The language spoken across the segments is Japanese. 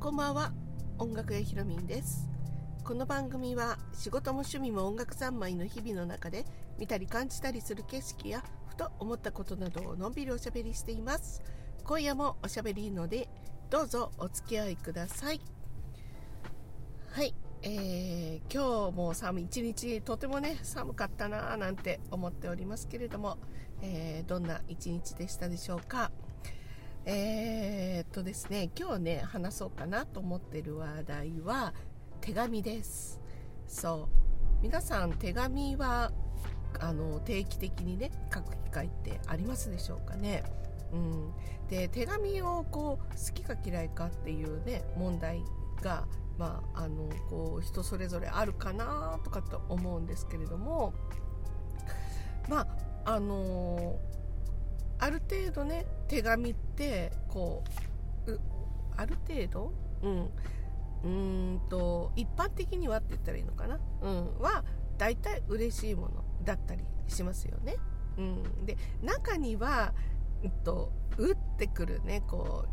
こんばんは音楽屋ひろみんです。この番組は仕事も趣味も音楽三昧の日々の中で見たり感じたりする景色やふと思ったことなどをのんびりおしゃべりしています。今夜もおしゃべりのでどうぞお付き合いください。はいえー、今日も寒い一日とてもね寒かったなーなんて思っておりますけれども、えー、どんな一日でしたでしょうか？えー、っとですね今日ね話そうかなと思ってる話題は手紙です。そう。皆さん手紙はあの定期的にね書く機会ってありますでしょうかね？うん、で手紙をこう好きか嫌いかっていうね問題が、まあ、あのこう人それぞれあるかなとかと思うんですけれどもまああのある程度ね手紙ってこうある程度うんうんと一般的にはって言ったらいいのかな、うん、は大体嬉しいものだったりしますよね。うん、で中には、うんと、打ってくるねこ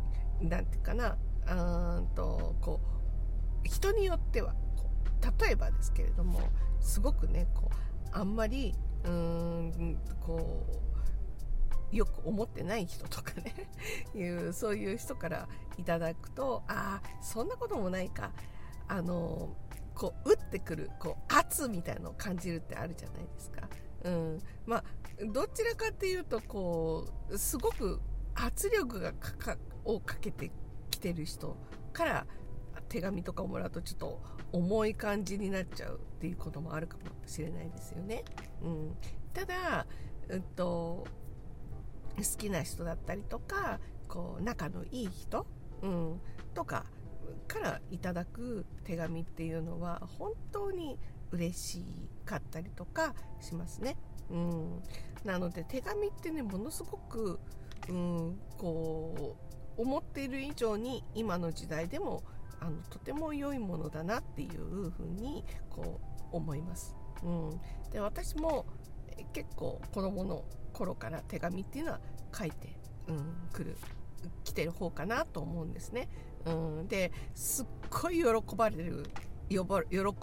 うなんていうかなうんとこう人によっては例えばですけれどもすごくねこうあんまりうーんこうよく思ってない人とかね いうそういう人からいただくとああそんなこともないかあのこう打ってくるこう圧みたいなのを感じるってあるじゃないですか。うん、まあどちらかっていうとこうすごく圧力がかをかけてきてる人から手紙とかをもらうとちょっと重い感じになっちゃうっていうこともあるかもしれないですよね。うん、ただ、うんと好きな人だったりとかこう仲のいい人、うん、とかからいただく手紙っていうのは本当に嬉しかったりとかしますね。うん、なので手紙ってねものすごく、うん、こう思っている以上に今の時代でもあのとても良いものだなっていうふうにこう思います。うん、で私も結構子供の頃から手紙っていうのは書いて、うん、来る来てる方かなと思うんですね。うん、ですっごい喜ばれる喜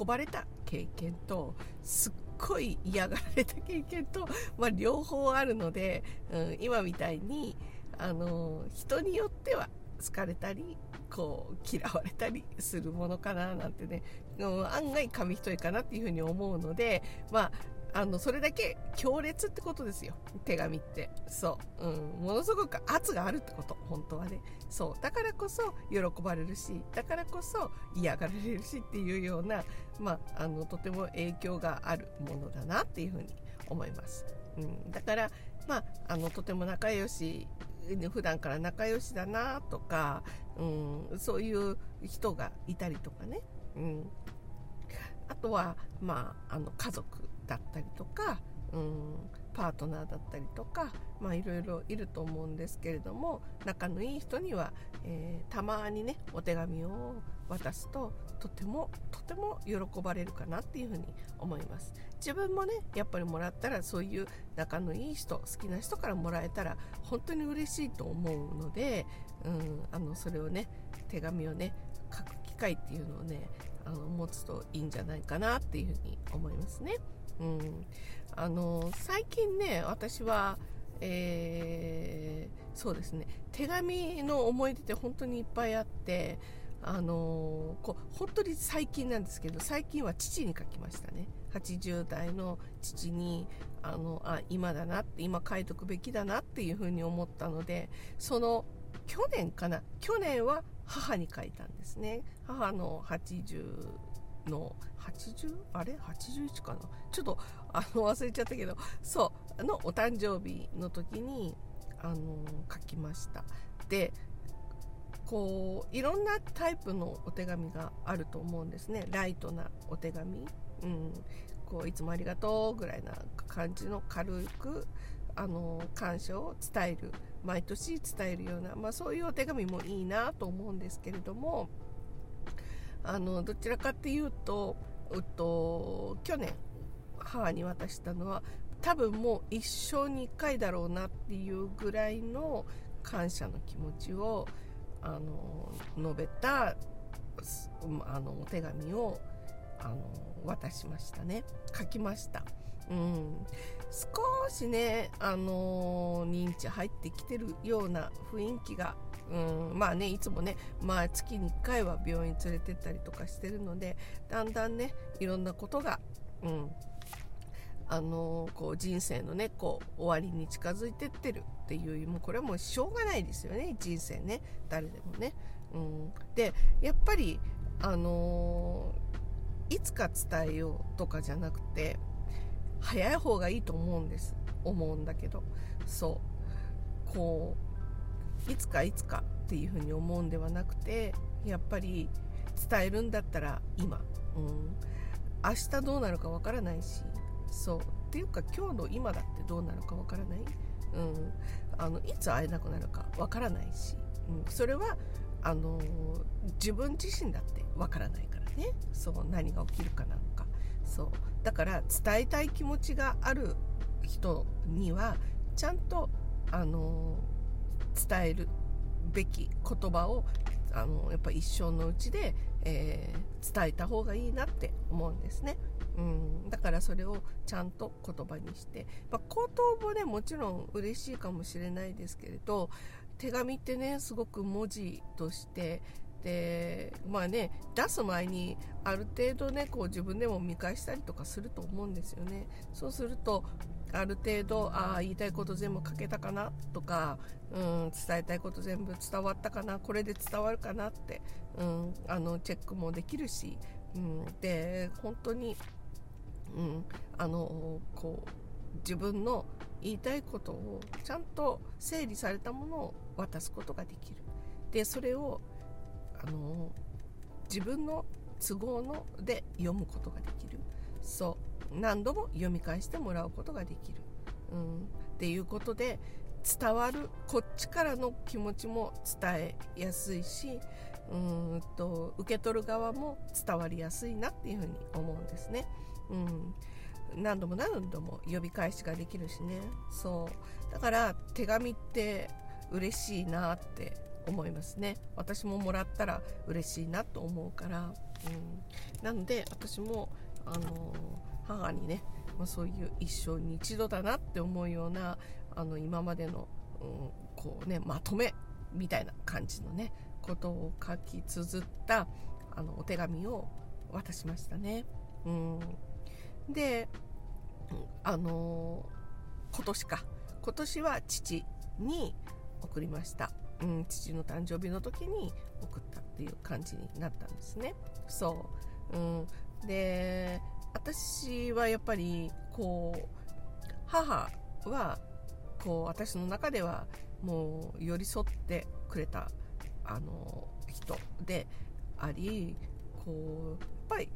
ばれた経験とすっごい嫌がられた経験と、まあ、両方あるので、うん、今みたいにあの人によっては好かれたりこう嫌われたりするものかななんてね、うん、案外紙一重かなっていうふうに思うのでまあのそれだけ強烈ってことですよ。手紙って。そう、うん、ものすごく圧があるってこと。本当はね。そう。だからこそ喜ばれるしだからこそ嫌がられるしっていうような、まあ、あのとても影響があるものだなっていうふうに思います、うん、だからまああのとても仲良し普段から仲良しだなとか、うん、そういう人がいたりとかね、うん、あとは、まあ、あの家族だったりとか、うん、パートナーだったりとか、まあ、いろいろいると思うんですけれども仲のいい人には、えー、たまにねお手紙を渡すととてもとても喜ばれるかなっていうふうに思います自分もねやっぱりもらったらそういう仲のいい人好きな人からもらえたら本当に嬉しいと思うので、うん、あのそれをね手紙をね書く機会っていうのをねあの持つといいんじゃないかなっていうふうに思いますね。うん、あの最近ね私は、えー、そうですね手紙の思い出って本当にいっぱいあってあのこう本当に最近なんですけど最近は父に書きましたね。80代の父にあのあ今だなって今書いとくべきだなっていうふうに思ったのでその去年かな去年は母に書いたんですね。母の80の80あれ？81かな？ちょっとあの忘れちゃったけどそうのお誕生日の時にあの書きました。でこういろんなタイプのお手紙があると思うんですね。ライトなお手紙、うん、こういつもありがとうぐらいな感じの軽くあの感謝を伝える。毎年伝えるような、まあ、そういうお手紙もいいなと思うんですけれども。あのどちらかっていうと、うっと、去年母に渡したのは多分もう一生に1回だろうなっていうぐらいの感謝の気持ちをあの述べたあのお手紙をあの渡しましたね書きました。うん、少しね、あのー、認知入ってきてるような雰囲気が、うん、まあねいつもね、まあ、月に1回は病院連れてったりとかしてるのでだんだんねいろんなことが、うんあの、こう人生のねこう終わりに近づいてってるっていうもうこれはもうしょうがないですよね。人生ね誰でもね。うん、でやっぱり、あの、いつか伝えようとかじゃなくて早い方がいいと思うんです。思うんだけど。そう。こういつかいつかっていうふうに思うんではなくてやっぱり伝えるんだったら今、うん、明日どうなるかわからないし。そう。っていうか今日の今だってどうなるかわからない、うん、あのいつ会えなくなるかわからないし、うん、それはあの自分自身だってわからないからね。そう。何が起きるかなんか。そう。だから伝えたい気持ちがある人にはちゃんとあの伝えるべき言葉をあのやっぱ一生のうちで、えー、伝えた方がいいなって思うんですね。うん、だからそれをちゃんと言葉にして、まあ、口頭もねもちろん嬉しいかもしれないですけれど手紙ってねすごく文字としてでまあね出す前にある程度ねこう自分でも見返したりとかすると思うんですよね。そうするとある程度あ言いたいこと全部書けたかなとか、うん、伝えたいこと全部伝わったかなこれで伝わるかなって、うん、あのチェックもできるし、うん、で本当に、うん、あのこう自分の言いたいことをちゃんと整理されたものを渡すことができる。でそれをあの自分の都合ので読むことができる。そう。何度も読み返してもらうことができる、うん、っていうことで伝わるこっちからの気持ちも伝えやすいしうんと受け取る側も伝わりやすいなっていうふうに思うんですね。うん、何度も何度も呼び返しができるしね。そう。だから手紙って嬉しいなって思いますね。私ももらったら嬉しいなと思うから、うん、なので私も、あの母にね、まあ、そういう一生に一度だなって思うようなあの今までの、うん、こうねまとめみたいな感じのねことを書き綴ったあのお手紙を渡しましたね。うん、で、あの今年か今年は父に送りました。うん、父の誕生日の時に送ったっていう感じになったんですね。そう、うん、で私はやっぱりこう母はこう私の中ではもう寄り添ってくれたあの人でありこうやっぱり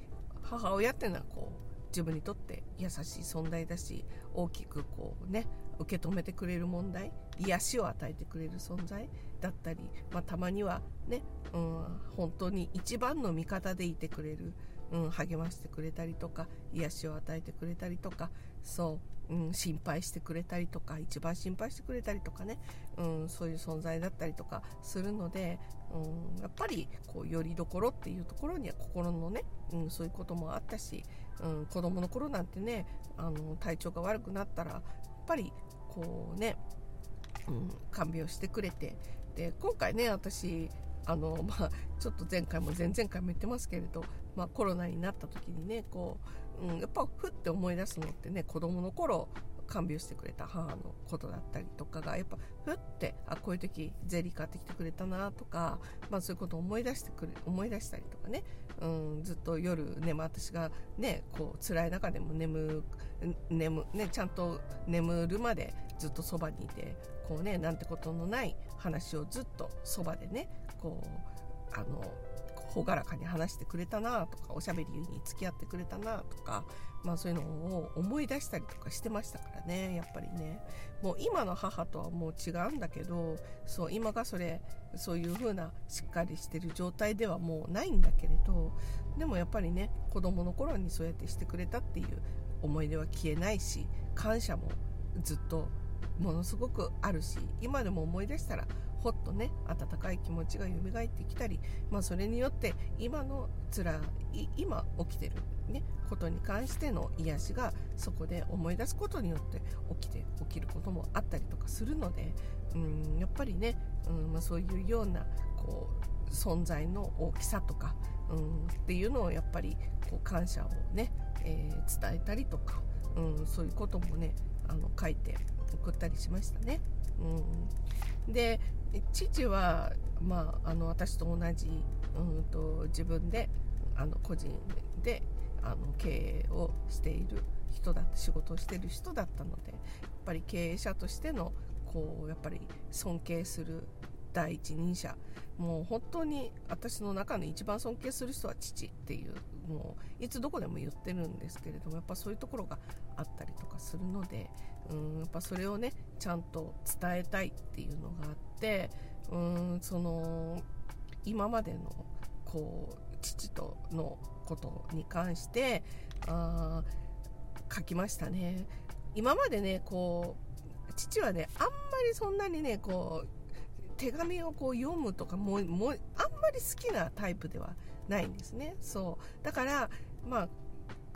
母親っていうのはこう自分にとって優しい存在だし大きくこうね受け止めてくれる問題癒しを与えてくれる存在だったり、まあ、たまにはね、うん、本当に一番の味方でいてくれる、うん、励ましてくれたりとか癒しを与えてくれたりとかそう、うん、心配してくれたりとか一番心配してくれたりとかね、うん、そういう存在だったりとかするので、うん、やっぱりこうよりどころっていうところには心のね、うん、そういうこともあったし、うん、子供の頃なんてねあの体調が悪くなったらやっぱりこうね、うん、看病してくれてで今回ね私あの、まあ、ちょっと前回も前々回も言ってますけれど、まあ、コロナになった時にねこう、うん、やっぱふって思い出すのってね子供の頃看病してくれた母のことだったりとかがやっぱふってあこういう時ゼリー買ってきてくれたなとか、まあ、そういうことを思い出してくる思い出したりとかね、うん、ずっと夜ね、まあ、私がねこう辛い中でも眠眠、ね、ちゃんと眠るまでずっとそばにいてこうねなんてことのない話をずっとそばでねこうあの朗らかに話してくれたなとかおしゃべりに付き合ってくれたなとか、まあ、そういうのを思い出したりとかしてましたからねやっぱりね。もう今の母とはもう違うんだけどそう今がそれそういう風なしっかりしてる状態ではもうないんだけれどでもやっぱりね子供の頃にそうやってしてくれたっていう思い出は消えないし感謝もずっとものすごくあるし今でも思い出したらほっとね温かい気持ちが蘇ってきたり、まあ、それによって今のつらい今起きてる、ね、ことに関しての癒しがそこで思い出すことによって起きて起きることもあったりとかするのでうんやっぱりね、うんまあ、そういうようなこう存在の大きさとか、うん、っていうのをやっぱりこう感謝をね、えー、伝えたりとか、うん、そういうこともねあの書いて送ったりしましたね。うん、で父は、まあ、あの私と同じ、うんと、自分であの個人であの経営をしている人だって仕事をしている人だったのでやっぱり経営者としてのこうやっぱり尊敬する第一人者もう本当に私の中の一番尊敬する人は父っていうもういつどこでも言ってるんですけれどもやっぱそういうところがあったりとかするのでうんやっぱそれをねちゃんと伝えたいっていうのがあってうんその今までのこう父とのことに関してあ書きましたね。今までねこう父はねあんまりそんなにねこう手紙をこう読むとかももあんまり好きなタイプではないないんですね。そう。だからまあ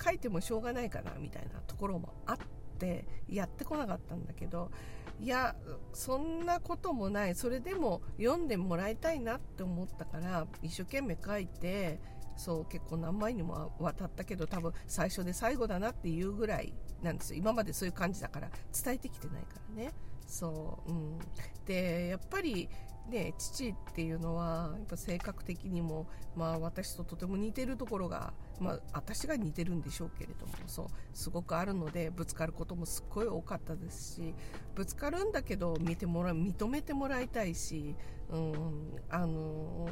書いてもしょうがないかなみたいなところもあってやってこなかったんだけどいやそんなこともない。それでも読んでもらいたいなって思ったから一生懸命書いてそう結構何枚にも渡ったけど多分最初で最後だなっていうぐらいなんですよ。今までそういう感じだから伝えてきてないからね。そう、うん、でやっぱりね、父っていうのはやっぱ性格的にも、まあ、私ととても似てるところが、まあ、私が似てるんでしょうけれどもそうすごくあるのでぶつかることもすっごい多かったですしぶつかるんだけど見てもら認めてもらいたいし、うん、あの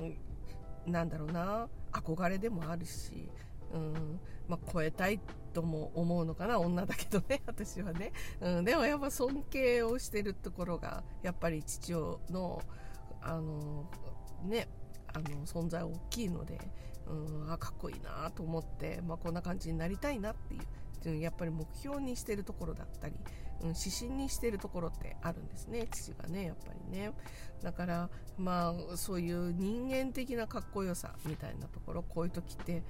なんだろうな憧れでもあるし、うんまあ、超えたいとも思うのかな女だけどね 私はね、うん、でもやっぱ尊敬をしてるところがやっぱり父のあのねあの存在大きいので、うん、あかっこいいなと思って、まあ、こんな感じになりたいなっていうやっぱり目標にしてるところだったり、うん、指針にしてるところってあるんですね父がねやっぱりね。だからまあそういう人間的なかっこよさみたいなところこういう時って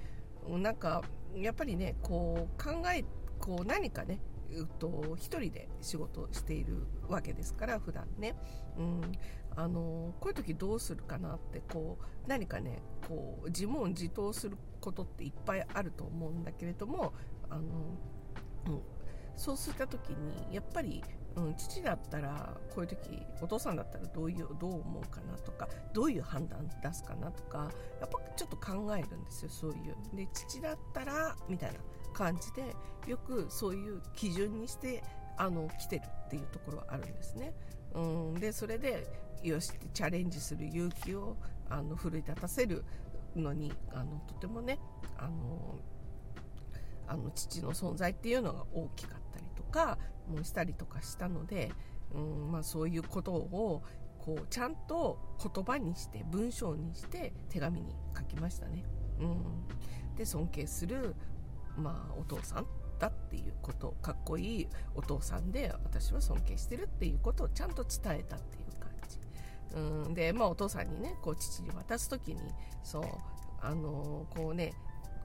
なんかやっぱりねこう考えこう何かねうと一人で仕事をしているわけですから普段ね、うん、あのこういう時どうするかなってこう何かねこう自問自答することっていっぱいあると思うんだけれどもあの、うん、そうした時にやっぱり、うん、父だったらこういう時お父さんだったらどういうどう思うかなとかどういう判断出すかなとかやっぱちょっと考えるんですよそういうで父だったらみたいな感じでよくそういう基準にしてあの来てるっていうところはあるんですね。うん、でそれでよしってチャレンジする勇気をあの奮い立たせるのにあのとてもねあのあの父の存在っていうのが大きかったりとかもしたりとかしたので、うんまあ、そういうことをこうちゃんと言葉にして文章にして手紙に書きましたね。うん、で尊敬する、まあ、お父さんだっていうことかっこいいお父さんで私は尊敬してるっていうことをちゃんと伝えたっていう、うん、で、まあ、お父さんにねこう父に渡す時にそうあのこうね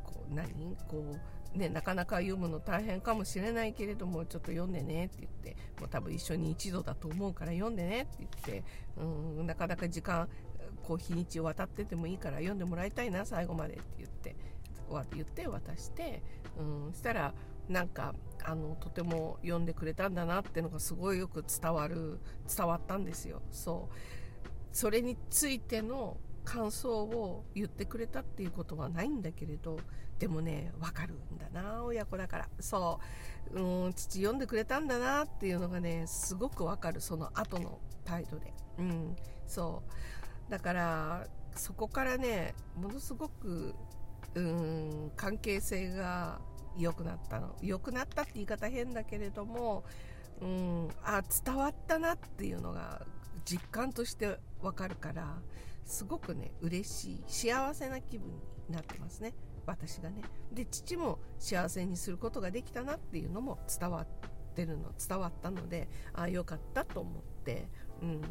こう何？こうね、なかなか読むの大変かもしれないけれどもちょっと読んでねって言ってもう多分一緒に一度だと思うから読んでねって言ってうんなかなか時間こう日にちを渡っててもいいから読んでもらいたいな最後までって言って言って渡してうんしたらなんかあのとても読んでくれたんだなっていうのがすごいよく伝わる伝わったんですよ。そう。それについての感想を言ってくれたっていうことはないんだけれどでもね分かるんだな親子だから。そう。うん父読んでくれたんだなっていうのがねすごく分かる。その後の態度で。うんそう。だからそこからねものすごくうん関係性が良くなったの。良くなったって言い方変だけれども、うん、あ伝わったなっていうのが実感としてわかるからすごくね嬉しい幸せな気分になってますね。私がね。で父も幸せにすることができたなっていうのも伝わってるの伝わったのでああよかったと思って、うん、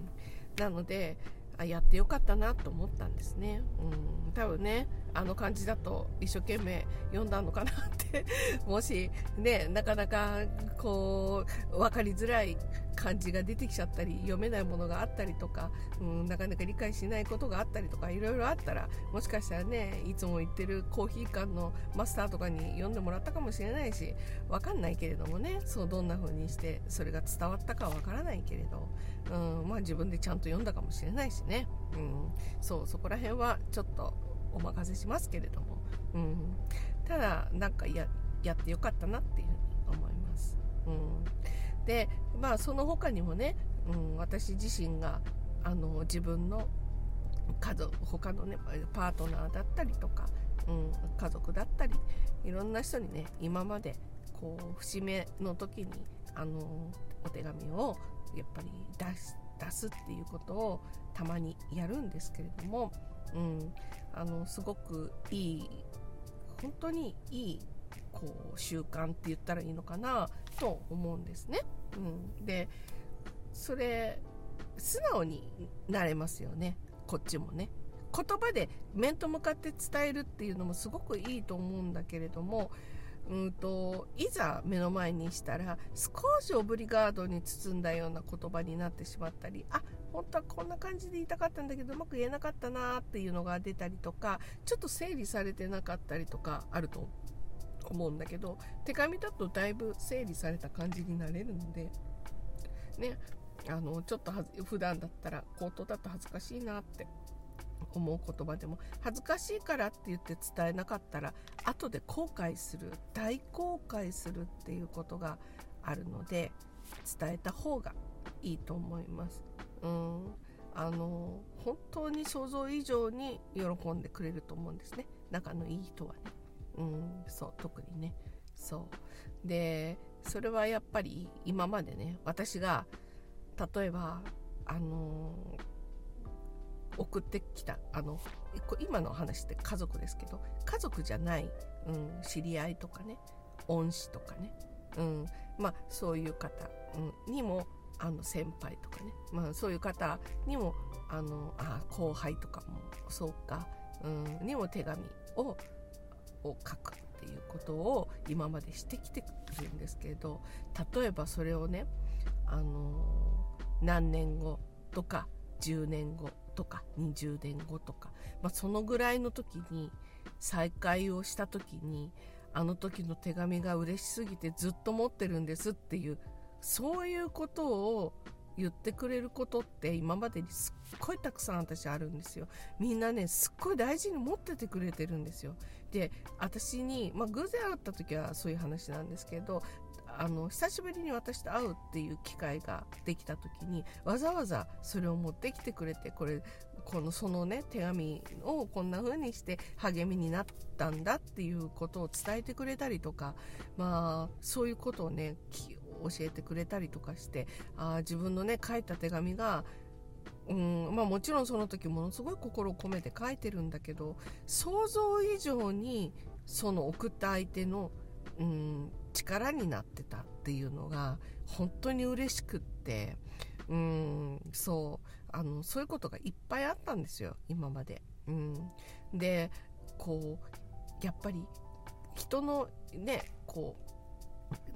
なのであやってよかったなと思ったんですね、うん、多分ねあの感じだと一生懸命読んだのかなって。もしねなかなかこう分かりづらい漢字が出てきちゃったり読めないものがあったりとか、うん、なかなか理解しないことがあったりとかいろいろあったらもしかしたらねいつも言ってるコーヒー館のマスターとかに読んでもらったかもしれないし分かんないけれどもねそうどんな風にしてそれが伝わったかは分からないけれど、うんまあ、自分でちゃんと読んだかもしれないしね、うん、そうそこら辺はちょっとお任せしますけれども、うん、ただなんかややってよかったなっていうふうに思います。うん。でまあその他にもね、うん、私自身があの自分の家族他のねパートナーだったりとか、うん、家族だったりいろんな人にね今までこう節目の時にあのお手紙をやっぱり出す出すっていうことをたまにやるんですけれども、うん、あのすごくいい本当にいいこう習慣って言ったらいいのかな。と思うんですね。うん、でそれ素直になれますよねこっちもね。言葉で面と向かって伝えるっていうのもすごくいいと思うんだけれども、うんと、いざ目の前にしたら少しオブリガードに包んだような言葉になってしまったりあ本当はこんな感じで言いたかったんだけどうまく言えなかったなっていうのが出たりとかちょっと整理されてなかったりとかあると思うんだけど手紙だとだいぶ整理された感じになれるのでねあのちょっとは普段だったら口頭だと恥ずかしいなって思う言葉でも恥ずかしいからって言って伝えなかったら後で後悔する大後悔するっていうことがあるので伝えた方がいいと思います。うんあの本当に想像以上に喜んでくれると思うんですね仲のいい人はね。うん、そう特にね。そう。でそれはやっぱり今までね私が例えばあのー、送ってきたあの今の話って家族ですけど家族じゃない、うん、知り合いとかね恩師とかね、うん、まあそういう方、うん、にもあの先輩とかね、まあ、そういう方にもあのあ後輩とかもそうか、うん、にも手紙をを書くっていうことを今までしてきてるんですけれど例えばそれをね、あのー、何年後とか10年後とか20年後とか、まあ、そのぐらいの時に再会をした時にあの時の手紙が嬉しすぎてずっと持ってるんですっていうそういうことを言ってくれることって今までにすっごいたくさん私あるんですよ。みんなねすっごい大事に持っててくれてるんですよ。で私に、まあ、偶然会った時はそういう話なんですけどあの久しぶりに私と会うっていう機会ができた時にわざわざそれを持ってきてくれてこれこのそのね手紙をこんな風にして励みになったんだっていうことを伝えてくれたりとかまあそういうことをね教えてくれたりとかしてあ自分のね書いた手紙がうんまあ、もちろんその時ものすごい心を込めて書いてるんだけど想像以上にその送った相手の、うん、力になってたっていうのが本当に嬉しくってうんそうあのそういうことがいっぱいあったんですよ今まで。うん、でこうやっぱり人のねこ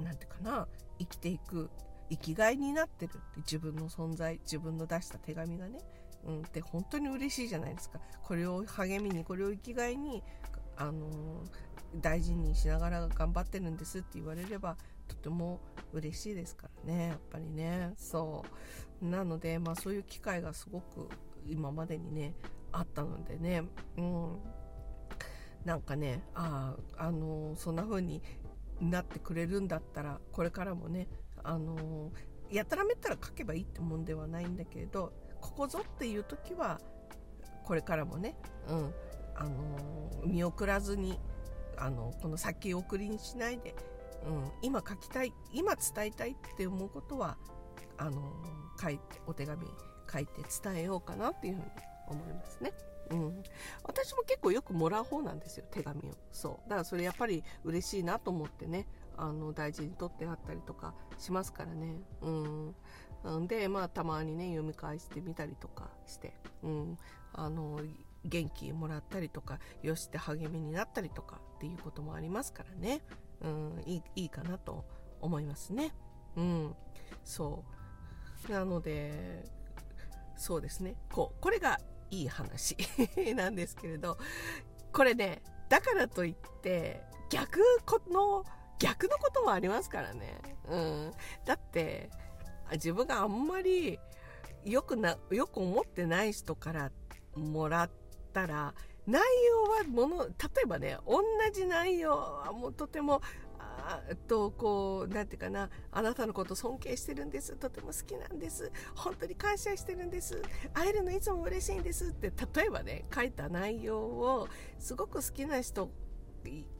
うなんていうかな生きていく生きがいになってるって自分の存在自分の出した手紙がね、うん、って本当に嬉しいじゃないですか。これを励みにこれを生きがいに、あのー、大事にしながら頑張ってるんですって言われればとても嬉しいですからねやっぱりね。そう。なので、まあ、そういう機会がすごく今までにねあったのでね、うん、なんかねああ、あのー、そんな風になってくれるんだったらこれからもねあのやたらめったら書けばいいってもんではないんだけれどここぞっていう時はこれからもね、うんあの見送らずにあのこの先送りにしないで、うん、今書きたい今伝えたいって思うことはあの書いてお手紙書いて伝えようかなっていうふうに思いますね。うん、私も結構よくもらう方なんですよ手紙を。そう。だからそれやっぱり嬉しいなと思ってね。あの大事に取ってあったりとかしますからね。うん。でまあたまにね読み返してみたりとかして、うん、あの元気もらったりとかよしって励みになったりとかっていうこともありますからね、うん、いいいいかなと思いますね。うん、そう。なのでそうですね。こうこれがいい話 なんですけれどこれねだからといって逆の逆のこともありますからね、うん、だって自分があんまりよくなよく思ってない人からもらったら内容はもの例えばね同じ内容はもうとてもとこうなんていうかなあなたのこと尊敬してるんです。とても好きなんです。本当に感謝してるんです。会えるのいつも嬉しいんですって例えばね書いた内容をすごく好きな人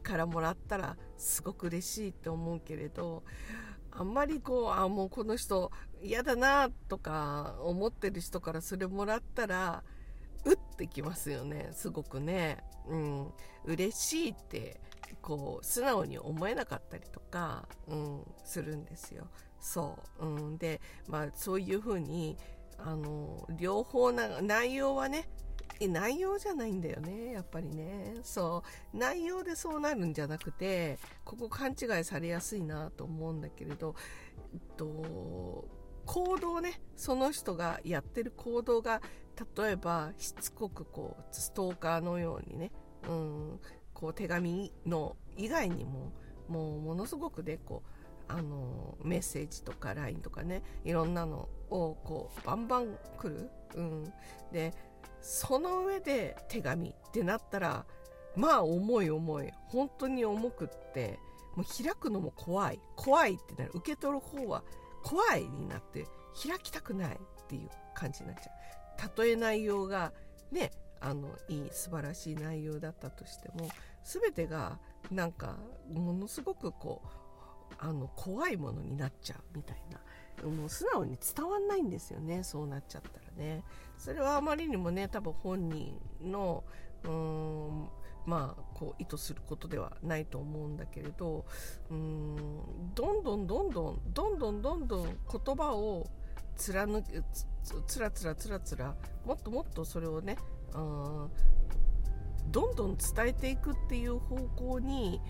からもらったらすごく嬉しいって思うけれどあんまりこうあもうこの人嫌だなとか思ってる人からそれもらったらうってきますよね。すごくね。うん。嬉しいってこう素直に思えなかったりとか、うん、するんですよ。そう、うん、で、まあ、そういうふうにあの両方な内容はね内容じゃないんだよねやっぱりね。そう。内容でそうなるんじゃなくてここ勘違いされやすいなと思うんだけれど、えっと、行動ねその人がやってる行動が例えばしつこくこうストーカーのようにね、うん、こう手紙の以外にももうものすごくでこうあのメッセージとか LINE とかねいろんなのをこうバンバン来る、うん、でその上で手紙ってなったらまあ重い重い。本当に重くってもう開くのも怖い。怖いってなる。受け取る方は怖いになって開きたくないっていう感じになっちゃう。たとえ内容がねあのいい素晴らしい内容だったとしても全てがなんかものすごくこうあの怖いものになっちゃうみたいな。もう素直に伝わんないんですよね。そうなっちゃったらね。それはあまりにもね多分本人のうーんまあこう意図することではないと思うんだけれどうーんどんどんどんどんどんどんどんどん言葉を貫くつらつらつらつらもっともっとそれをねうんどんどん伝えていくっていう方向に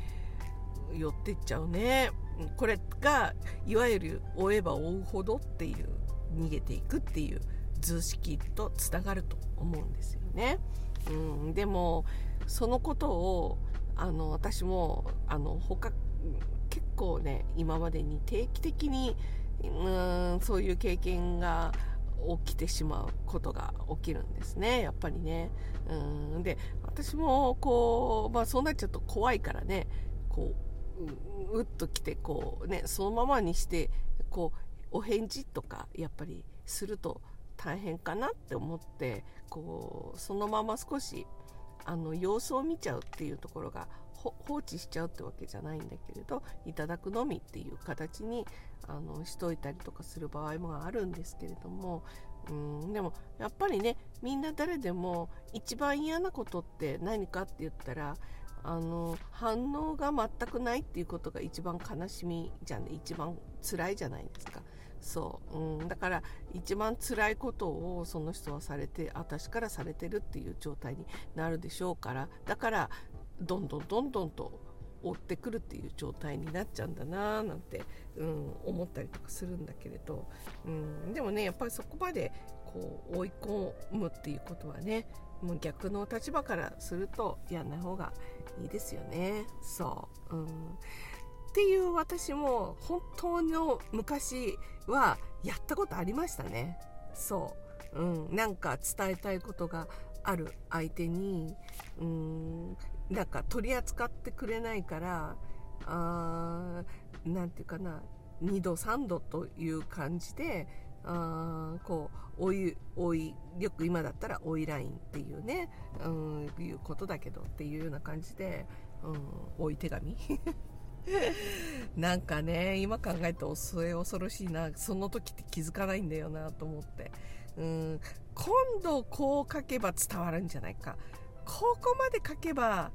寄ってっちゃうね。これがいわゆる追えば追うほどっていう逃げていくっていう図式とつながると思うんですよね、うん、でもそのことをあの私もあの他結構ね今までに定期的にうんそういう経験が起きてしまうことが起きるんですね。やっぱりね。うん。で私もこう、まあ、そうなっちゃうと怖いからね。こううっときてこうねそのままにしてこうお返事とかやっぱりすると大変かなって思ってこうそのまま少しあの様子を見ちゃうっていうところが放置しちゃうってわけじゃないんだけれどいただくのみっていう形にあのしといたりとかする場合もあるんですけれどもうんでもやっぱりねみんな誰でも一番嫌なことって何かって言ったらあの反応が全くないっていうことが一番悲しみじゃね一番辛いじゃないですか。そう、うん、だから一番辛いことをその人はされて私からされてるっていう状態になるでしょうからだからどんどんどんどんと追ってくるっていう状態になっちゃうんだなーなんて、うん、思ったりとかするんだけれど、うん、でもねやっぱりそこまでこう追い込むっていうことはねもう逆の立場からするとやんない方がいいですよね。そう、うん、っていう私も本当の昔はやったことありましたね。そう、うん、なんか伝えたいことがある相手にうん。なんか取り扱ってくれないからあなんていうかな2度3度という感じであこうおいおいよく今だったらおいラインっていうね、うん、いうことだけどっていうような感じで、うん、おい手紙。なんかね今考えると恐れ恐ろしいな。その時って気づかないんだよなと思って、うん、今度こう書けば伝わるんじゃないか。ここまで書けば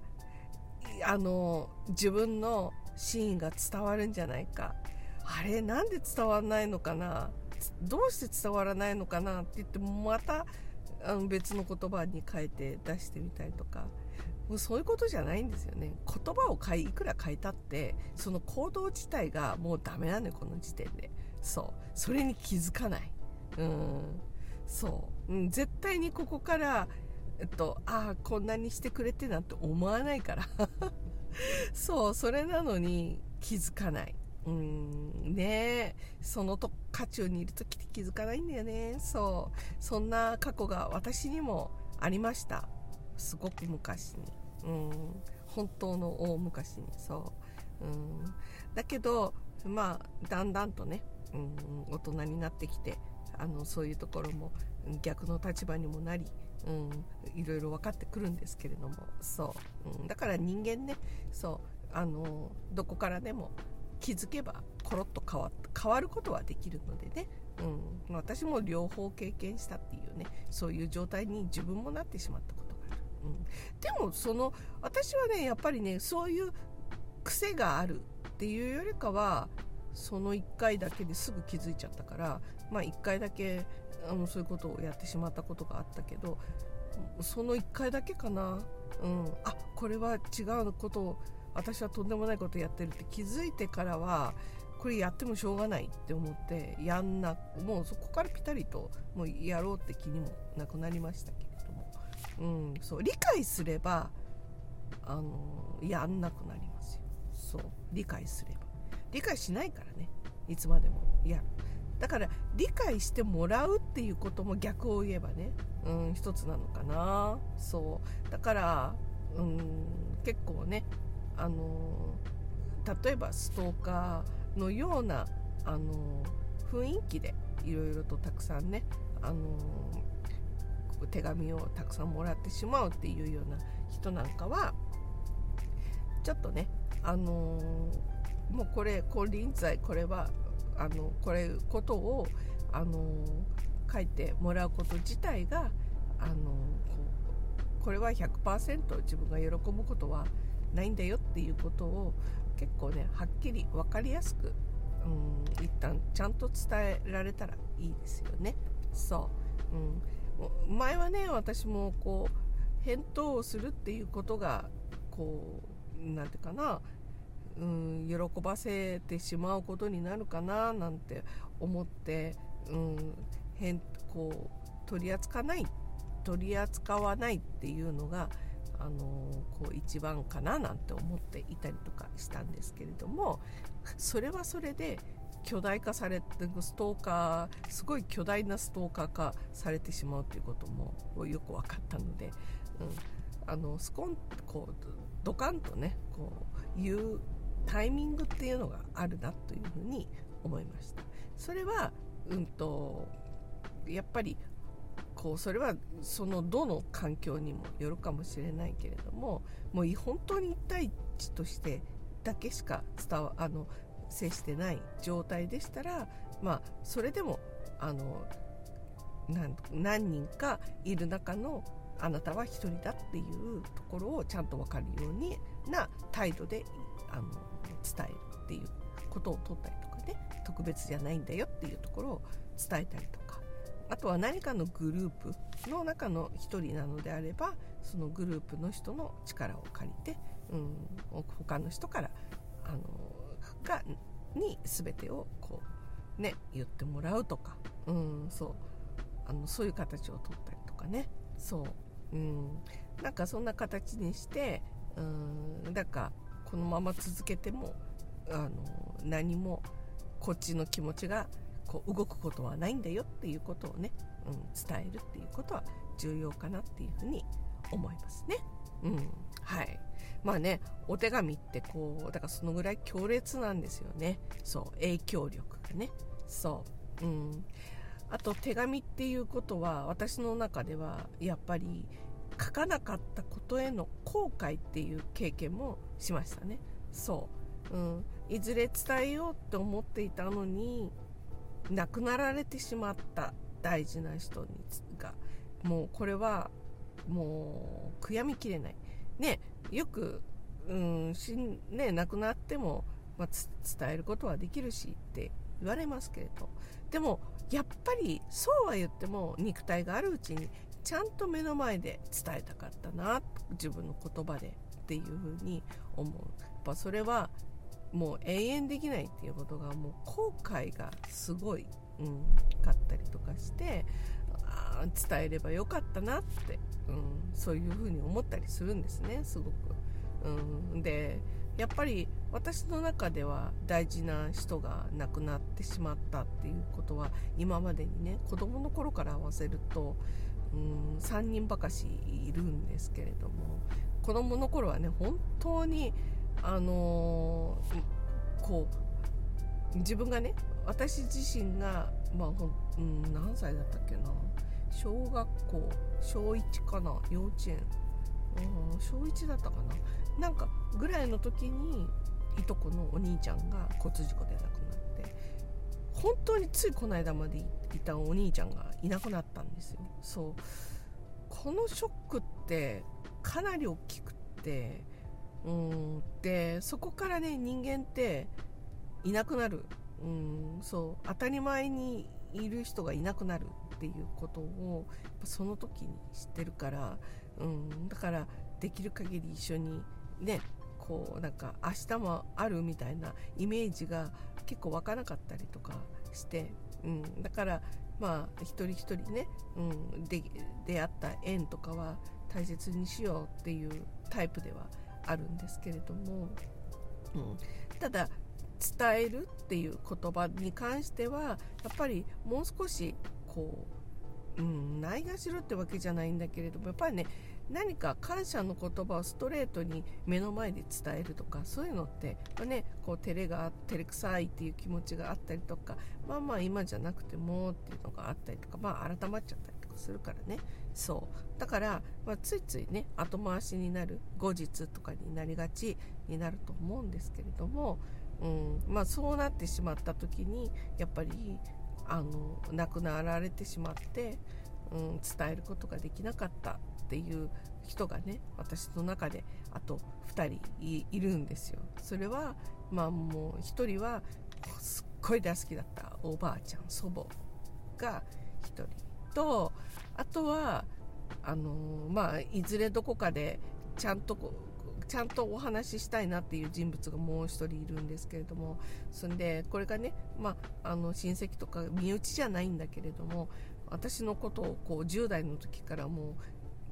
あの自分の真意が伝わるんじゃないか。あれなんで伝わらないのかな？どうして伝わらないのかなって言ってまたあの別の言葉に変えて出してみたりとか。もうそういうことじゃないんですよね。言葉を変えいくら変えたってその行動自体がもうダメなのよこの時点で。そう。それに気づかない。うん。そう、うん、絶対にここからえっとああこんなにしてくれてなんて思わないから。そうそれなのに気づかない。うんねそのと渦中にいる時って気づかないんだよね。そう。そんな過去が私にもありました。すごく昔に。うん。本当の大昔に。そう。うん。だけどまあだんだんとね、うん、大人になってきてあのそういうところも逆の立場にもなり、うん、いろいろ分かってくるんですけれどもそう、うん、だから人間ねそうあのどこからでも気づけばコロッと変わ変わることはできるのでね、うん、私も両方経験したっていうねそういう状態に自分もなってしまったことがある、うん、でもその私はねやっぱりねそういう癖があるっていうよりかはその1回だけですぐ気づいちゃったからまあ1回だけあのそういうことをやってしまったことがあったけどその1回だけかな、うん、あこれは違うことを私はとんでもないことやってるって気づいてからはこれやってもしょうがないって思ってやんなもうそこからピタリともうやろうって気にもなくなりましたけれども、うん、そう理解すればあのやんなくなりますよ。そう理解すれば。理解しないからね。いつまでもやる。だから理解してもらうっていうことも逆を言えばね、うん、一つなのかな。そう。だから、うん、結構ねあの例えばストーカーのようなあの雰囲気でいろいろとたくさんねあの手紙をたくさんもらってしまうっていうような人なんかはちょっとねあのもうこれ金輪際これはあのこれことをあの書いてもらうこと自体があのこれは100%自分が喜ぶことはないんだよっていうことを結構ねはっきり分かりやすく、うん、一旦ちゃんと伝えられたらいいですよね。そう、うん、前はね私もこう返答をするっていうことがこう何て言うかな、うん、喜ばせてしまうことになるかななんて思って、うん、変こう取り扱わない取り扱わないっていうのがあのこう一番かななんて思っていたりとかしたんですけれどもそれはそれで巨大化されてストーカーすごい巨大なストーカー化されてしまうということもよく分かったので、うん、あのスコンこうドカンとねこう言うタイミングっていうのがあるなというふうに思いました。それはうんとやっぱりこうそれはそのどの環境にもよるかもしれないけれどももう本当に1対1としてだけしか伝わあの接してない状態でしたら、まあ、それでもあの何人かいる中のあなたは1人だっていうところをちゃんと分かるようにな態度であの伝えるっていうことを取ったりとかね特別じゃないんだよっていうところを伝えたりとか。あとは何かのグループの中の1人なのであればそのグループの人の力を借りて、うん、他の人からあのがに全てをこうね言ってもらうとか、うん、そうあのそういう形をとったりとかねそう、うん、なんかそんな形にしてうんだからこのまま続けてもあの何もこっちの気持ちがこう動くことはないんだよっていうことをね、うん、伝えるっていうことは重要かなっていうふうに思いますね。うん、はい。まあねお手紙ってこうだからそのぐらい強烈なんですよね。そう影響力がね。そう。うん。あと手紙っていうことは私の中ではやっぱり書かなかったことへの後悔っていう経験もしましたね。そう、うん、いずれ伝えようって思っていたのに亡くなられてしまった大事な人にがもうこれはもう悔やみきれない。ねよくうんしん、ね、亡くなっても、まあ、伝えることはできるしって言われますけれど。でもやっぱりそうは言っても肉体があるうちにちゃんと目の前で伝えたかったな自分の言葉でっていうふうに思うやっぱそれはもう永遠できないっていうことがもう後悔がすごい、うん、かったりとかしてあ伝えればよかったなって、うん、そういうふうに思ったりするんですねすごく。うん、でやっぱり私の中では大事な人が亡くなってしまったっていうことは今までにね子供の頃から合わせるとうん3人ばかしいるんですけれども子供の頃はね本当にあのー、こう自分がね私自身が、まあほうん、何歳だったっけな小学校小1かな幼稚園、うん、小1だったかな。なんかぐらいの時にいとこのお兄ちゃんが交通事故で亡く本当についこの間までいたお兄ちゃんがいなくなったんですよ。そう。このショックってかなり大きくってうんでそこからね人間っていなくなる。うんそう。当たり前にいる人がいなくなるっていうことをその時に知ってるから、うん、だからできる限り一緒にねこうなんか明日もあるみたいなイメージが結構湧かなかったりとかして、うん、だからまあ一人一人ね、うん、で出会った縁とかは大切にしようっていうタイプではあるんですけれども、うん、ただ伝えるっていう言葉に関してはやっぱりもう少しこう、うん、ないがしろってわけじゃないんだけれどもやっぱりね何か感謝の言葉をストレートに目の前で伝えるとかそういうのって、まあ、ね、こう照れが照れくさいっていう気持ちがあったりとかまあまあ今じゃなくてもっていうのがあったりとかまあ改まっちゃったりとかするからね。そう。だから、まあ、ついついね後回しになる後日とかになりがちになると思うんですけれども、うん。まあ、そうなってしまった時にやっぱりあの亡くなられてしまって、うん、伝えることができなかった。っていう人がね私の中であと2人いるんですよ。それはまあもう1人はすっごい大好きだったおばあちゃん祖母が1人とあとはあのまあいずれどこかでちゃんとこちゃんとお話ししたいなっていう人物がもう1人いるんですけれどもそんでこれがね、まあ、あの親戚とか身内じゃないんだけれども私のことをこう10代の時からもう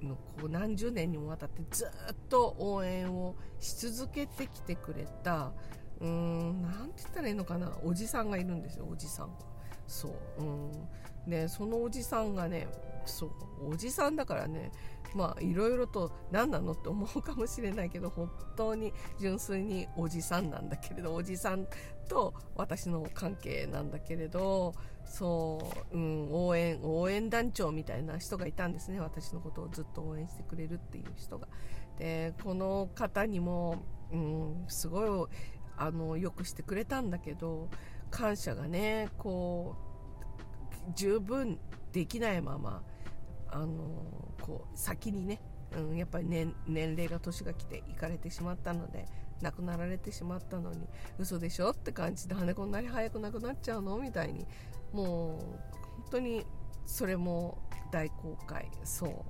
のこう何十年にもわたってずっと応援をし続けてきてくれたうーん何て言ったらいいのかなおじさんがいるんですよおじさん。がそう。うん。でそのおじさんがねそうおじさんだからねまあいろいろと何なのって思うかもしれないけど本当に純粋におじさんなんだけれどおじさんと私の関係なんだけれどそう、うん、応援応援団長みたいな人がいたんですね私のことをずっと応援してくれるっていう人が。でこの方にも、うん、すごいあのよくしてくれたんだけど感謝がねこう十分できないままあのこう先にね、うん、やっぱり年年齢が年が来て行かれてしまったので亡くなられてしまったのに嘘でしょ？って感じで羽こんなに早く亡くなっちゃうのみたいにもう本当にそれも大公開そ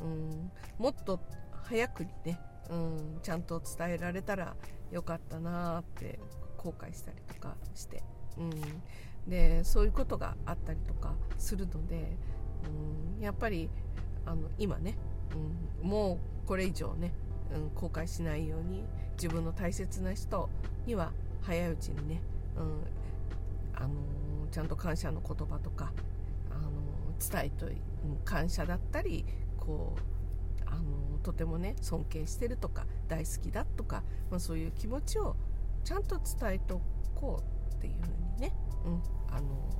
う、うん、もっと早くにね、うん、ちゃんと伝えられたらよかったなって後悔したりとかして、うん、でそういうことがあったりとかするので、うん、やっぱりあの今ね、うん、もうこれ以上ね、うん、後悔しないように自分の大切な人には早いうちにね、うん、あのちゃんと感謝の言葉とか、あの伝えと感謝だったりこうあのとてもね尊敬してるとか大好きだとか、まあ、そういう気持ちをちゃんと伝えとこうっていうふうにね、うん、あの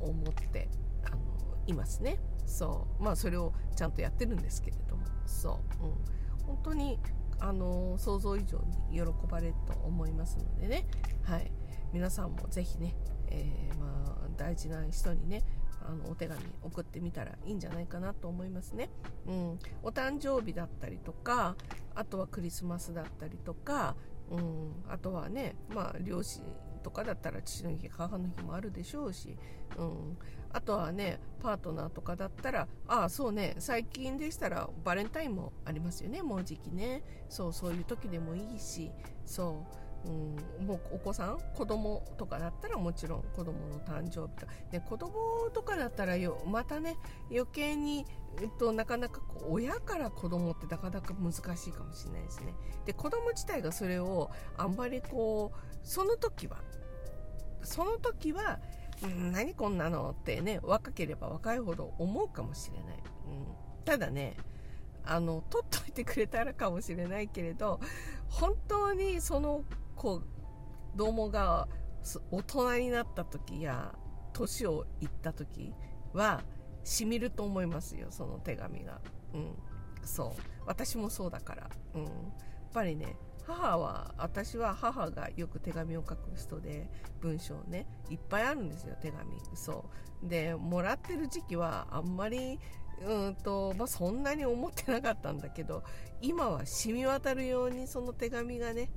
思ってあのいますね。そう。まあそれをちゃんとやってるんですけれども。そう、うん、本当にあの想像以上に喜ばれると思いますのでね。はい。皆さんもぜひねえー、まあ、大事な人にねあのお手紙送ってみたらいいんじゃないかなと思いますね。うん、お誕生日だったりとかあとはクリスマスだったりとか、うん、あとはね、まあ、両親とかだったら父の日母の日もあるでしょうし、うん、あとはねパートナーとかだったらああそうね最近でしたらバレンタインもありますよねもうじきね。そうそういう時でもいいしそう。うん、もうお子さん子供とかだったらもちろん子供の誕生日とか、ね、子供とかだったらよまたね余計に、えっと、なかなかこう親から子供ってなかなか難しいかもしれないですね。で子供自体がそれをあんまりこうその時はその時は、うん、何こんなのってね若ければ若いほど思うかもしれない、うん、ただねあの取っといてくれたらかもしれないけれど本当にその子供が大人になった時や年をいった時はしみると思いますよその手紙が。うん。そう。私もそうだから。うん。やっぱりね母は私は母がよく手紙を書く人で文章ねいっぱいあるんですよ手紙。そう。でもらってる時期はあんまりうんとまあ、そんなに思ってなかったんだけど今は染み渡るようにその手紙がね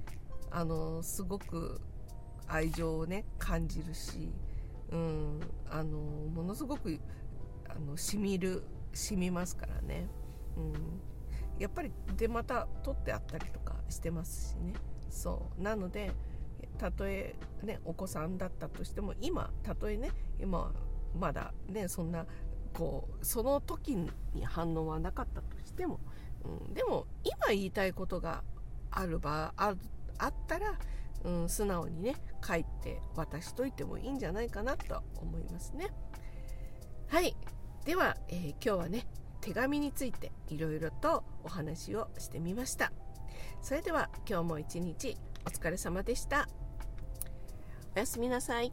あのすごく愛情をね感じるし、うん、あのものすごくあの染みる染みますからね、うん、やっぱりでまた取ってあったりとかしてますしね。そう。なのでたとえねお子さんだったとしても今たとえね今まだねそんなこうその時に反応はなかったとしても、うん、でも今言いたいことがある場ああったら、うん、素直にね書いて渡しといてもいいんじゃないかなと思いますね。はい。では、えー、今日はね手紙についていろいろとお話をしてみました。それでは今日も一日お疲れ様でした。おやすみなさい。